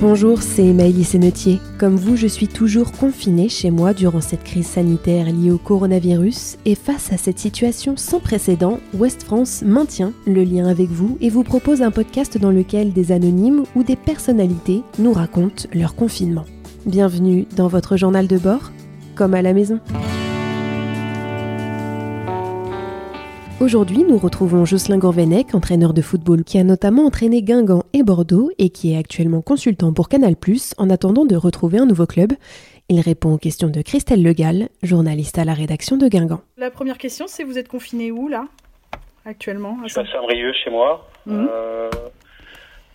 Bonjour, c'est Maëlys Sennetier. Comme vous, je suis toujours confinée chez moi durant cette crise sanitaire liée au coronavirus et face à cette situation sans précédent, West France maintient le lien avec vous et vous propose un podcast dans lequel des anonymes ou des personnalités nous racontent leur confinement. Bienvenue dans votre journal de bord, comme à la maison. Aujourd'hui, nous retrouvons Jocelyn Gourvenec, entraîneur de football qui a notamment entraîné Guingamp et Bordeaux et qui est actuellement consultant pour Canal+, en attendant de retrouver un nouveau club. Il répond aux questions de Christelle Legal, journaliste à la rédaction de Guingamp. La première question, c'est vous êtes confiné où là, actuellement Je suis à Saint-Brieuc chez moi, Mhm. euh,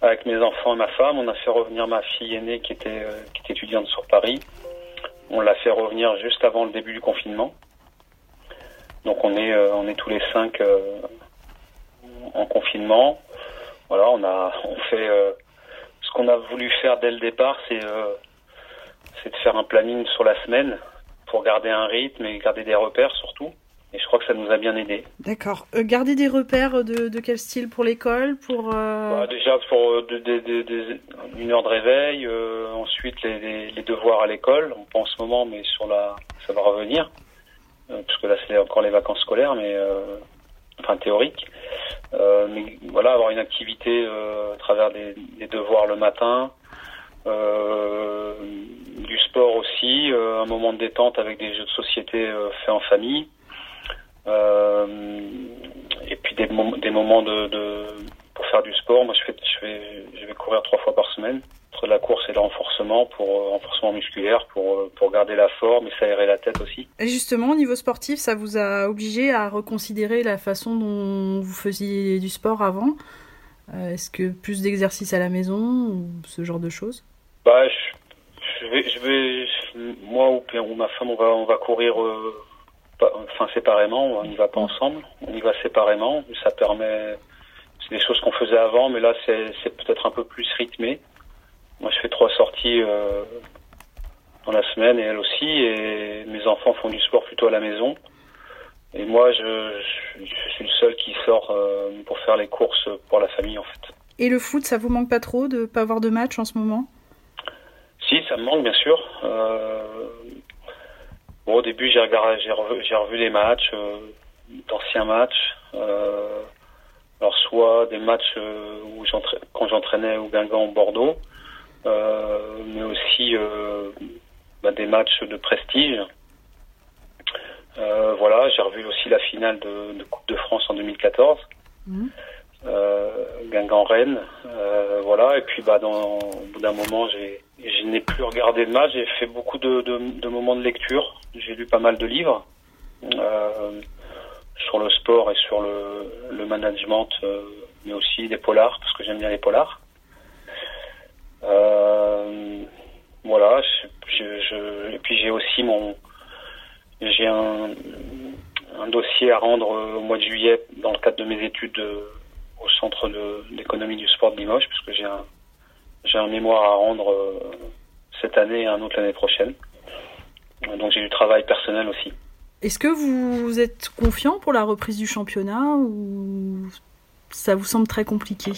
avec mes enfants et ma femme. On a fait revenir ma fille aînée qui était, euh, qui était étudiante sur Paris. On l'a fait revenir juste avant le début du confinement. Donc on est, euh, on est tous les cinq euh, en confinement. Voilà, on a, on fait euh, ce qu'on a voulu faire dès le départ, c'est, c'est de faire un planning sur la semaine pour garder un rythme et garder des repères surtout. Et je crois que ça nous a bien aidé. D'accord. Euh, garder des repères de, de quel style pour l'école Pour euh, Bah, déjà pour de- de- une heure de réveil, euh, ensuite les, les- les devoirs à l'école, pas en ce moment, mais sur la, ça va revenir, euh, parce que là c'est encore les vacances scolaires, mais euh, enfin théoriques. Euh, mais voilà, avoir une activité à travers des, des devoirs le matin, du sport aussi, un moment de détente avec des jeux de société faits en famille. Et puis des, des moments de, de, pour faire du sport. Moi, je fais, je vais, je vais courir trois fois par semaine entre la course et le renforcement pour euh, renforcement musculaire pour euh, pour garder la forme et s'aérer la tête aussi. Et justement, au niveau sportif, ça vous a obligé à reconsidérer la façon dont vous faisiez du sport avant? Euh, Est-ce que plus d'exercices à la maison ou ce genre de choses? Bah, je, je vais, je vais, moi ou, ou ma femme, on va, on va courir, euh, pas- enfin séparément. On n'y va pas ensemble. On y va séparément. Ça permet, c'est des choses qu'on faisait avant, mais là c'est peut-être un peu plus rythmé. Moi, je fais trois sorties euh, dans la semaine et elle aussi. Et mes enfants font du sport plutôt à la maison. Et moi, je, je, je suis le seul qui sort euh, pour faire les courses pour la famille en fait. Et le foot, ça vous manque pas trop de pas avoir de match en ce moment? Si, ça me manque bien sûr. Euh, bon, au début, j'ai regardé, j'ai revu, j'ai revu des matchs, d'anciens matchs. Alors soit des matchs où j'entra- quand j'entraînais au Guingamp, au Bordeaux, mais aussi euh, bah, des matchs de prestige. Euh, voilà, j'ai revu aussi la finale de, de Coupe de France en 2014 Mhm. euh, Guingamp-Rennes, euh, voilà. Et puis, bah, dans, au bout d'un moment, j'ai, je n'ai plus regardé de match. J'ai fait beaucoup de, de, de moments de lecture. J'ai lu pas mal de livres euh, sur le sport et sur le, le management, euh, mais aussi des polars parce que j'aime bien les polars. Euh, voilà. Et puis j'ai aussi mon, j'ai un, dossier à rendre au mois de juillet dans le cadre de mes études euh, au centre d'économie du sport de Limoges, puisque j'ai un, j'ai un mémoire à rendre euh, cette année et un autre l'année prochaine. Donc j'ai du travail personnel aussi. Est-ce que vous êtes confiant pour la reprise du championnat ou ça vous semble très compliqué?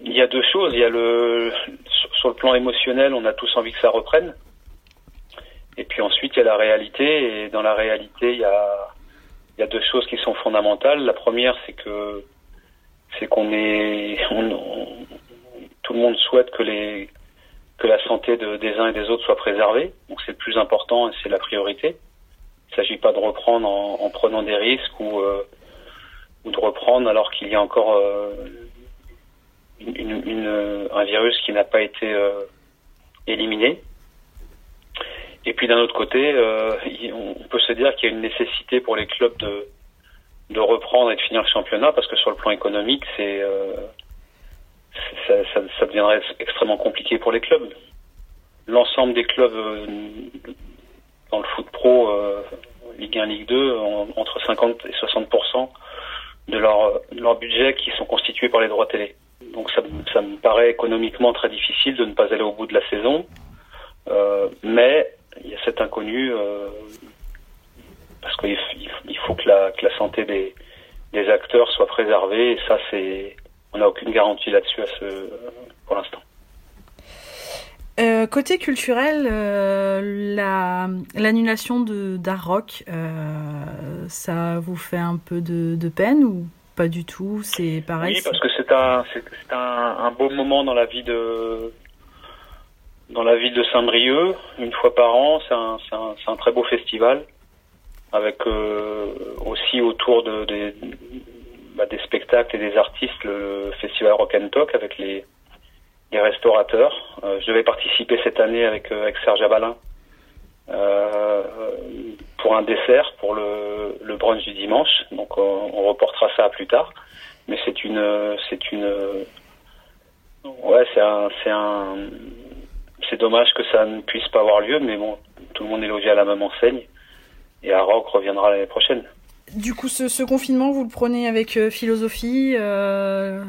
Il y a deux choses. Il y a le sur, le plan émotionnel, on a tous envie que ça reprenne. Et puis ensuite, il y a la réalité. Et dans la réalité, il y a, il y a deux choses qui sont fondamentales. La première, c'est que c'est qu'on est, on- on- tout le monde souhaite que les que la santé de- des uns et des autres soit préservée. Donc c'est le plus important et c'est la priorité. Il ne s'agit pas de reprendre en, en prenant des risques ou euh, ou de reprendre alors qu'il y a encore euh, une- un virus qui n'a pas été euh, éliminé. Et puis d'un autre côté, euh, on peut se dire qu'il y a une nécessité pour les clubs de, de reprendre et de finir le championnat parce que sur le plan économique, c'est euh, ça, deviendrait extrêmement compliqué pour les clubs. L'ensemble des clubs euh, dans le foot pro, euh, Ligue 1, Ligue 2, ont entre 50 et 60 de leur, de leur budget qui sont constitués par les droits télé. Donc ça, me- paraît économiquement très difficile de ne pas aller au bout de la saison. Euh, mais il y a cet inconnu euh, parce qu'il faut que la, santé des, acteurs soit préservée et ça c'est on n'a aucune garantie là-dessus à ce, pour l'instant. Euh, côté culturel, l'annulation de d'art rock, ça vous fait un peu de, de peine ou? Pas du tout C'est pareil. Oui, parce que c'est un, c'est un, un, beau moment dans la vie de dans la ville de Saint-Brieuc, une fois par an. C'est un, un, un, très beau festival avec euh, aussi autour de, des, bah, des spectacles et des artistes le festival Rock and Talk avec les les restaurateurs. Euh, je devais participer cette année avec, euh, avec Serge Abalin pour un dessert pour le, brunch du dimanche. Donc on, on reportera ça à plus tard. Mais c'est une, c'est une, ouais, c'est un, c'est dommage que ça ne puisse pas avoir lieu, mais bon, tout le monde est logé à la même enseigne. Et à Rock reviendra l'année prochaine. Du coup, ce, confinement, vous le prenez avec euh, philosophie. Euh,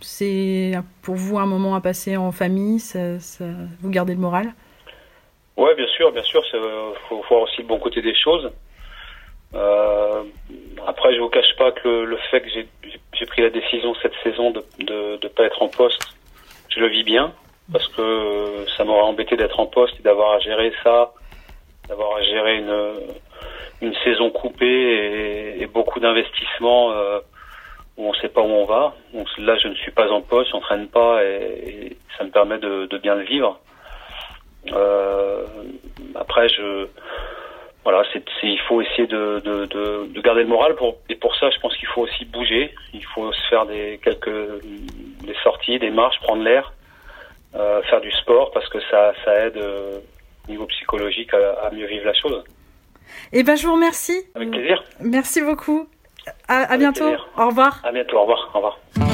c'est pour vous un moment à passer en famille. Vous gardez le moral? Ouais, bien sûr, bien sûr. Il faut voir aussi le bon côté des choses. Euh, après, je vous cache pas que le, fait que j'ai pris la décision cette saison de ne pas être en poste, je le vis bien parce que ça m'aurait embêté d'être en poste et d'avoir à gérer ça, d'avoir à gérer une saison coupée et, beaucoup d'investissements euh, où on ne sait pas où on va. Donc là, je ne suis pas en poste, je n'entraîne pas et, ça me permet de bien le vivre. Euh, après, je voilà, c'est, il faut essayer de, de, de, de, garder le moral pour, et pour ça, je pense qu'il faut aussi bouger. Il faut se faire des quelques des sorties, des marches, prendre l'air, euh, faire du sport parce que ça, ça aide euh, au niveau psychologique à, à mieux vivre la chose. Eh ben, je vous remercie. Avec plaisir. Merci beaucoup. À, à bientôt. Plaisir. Au revoir. À bientôt. Au revoir. Au revoir.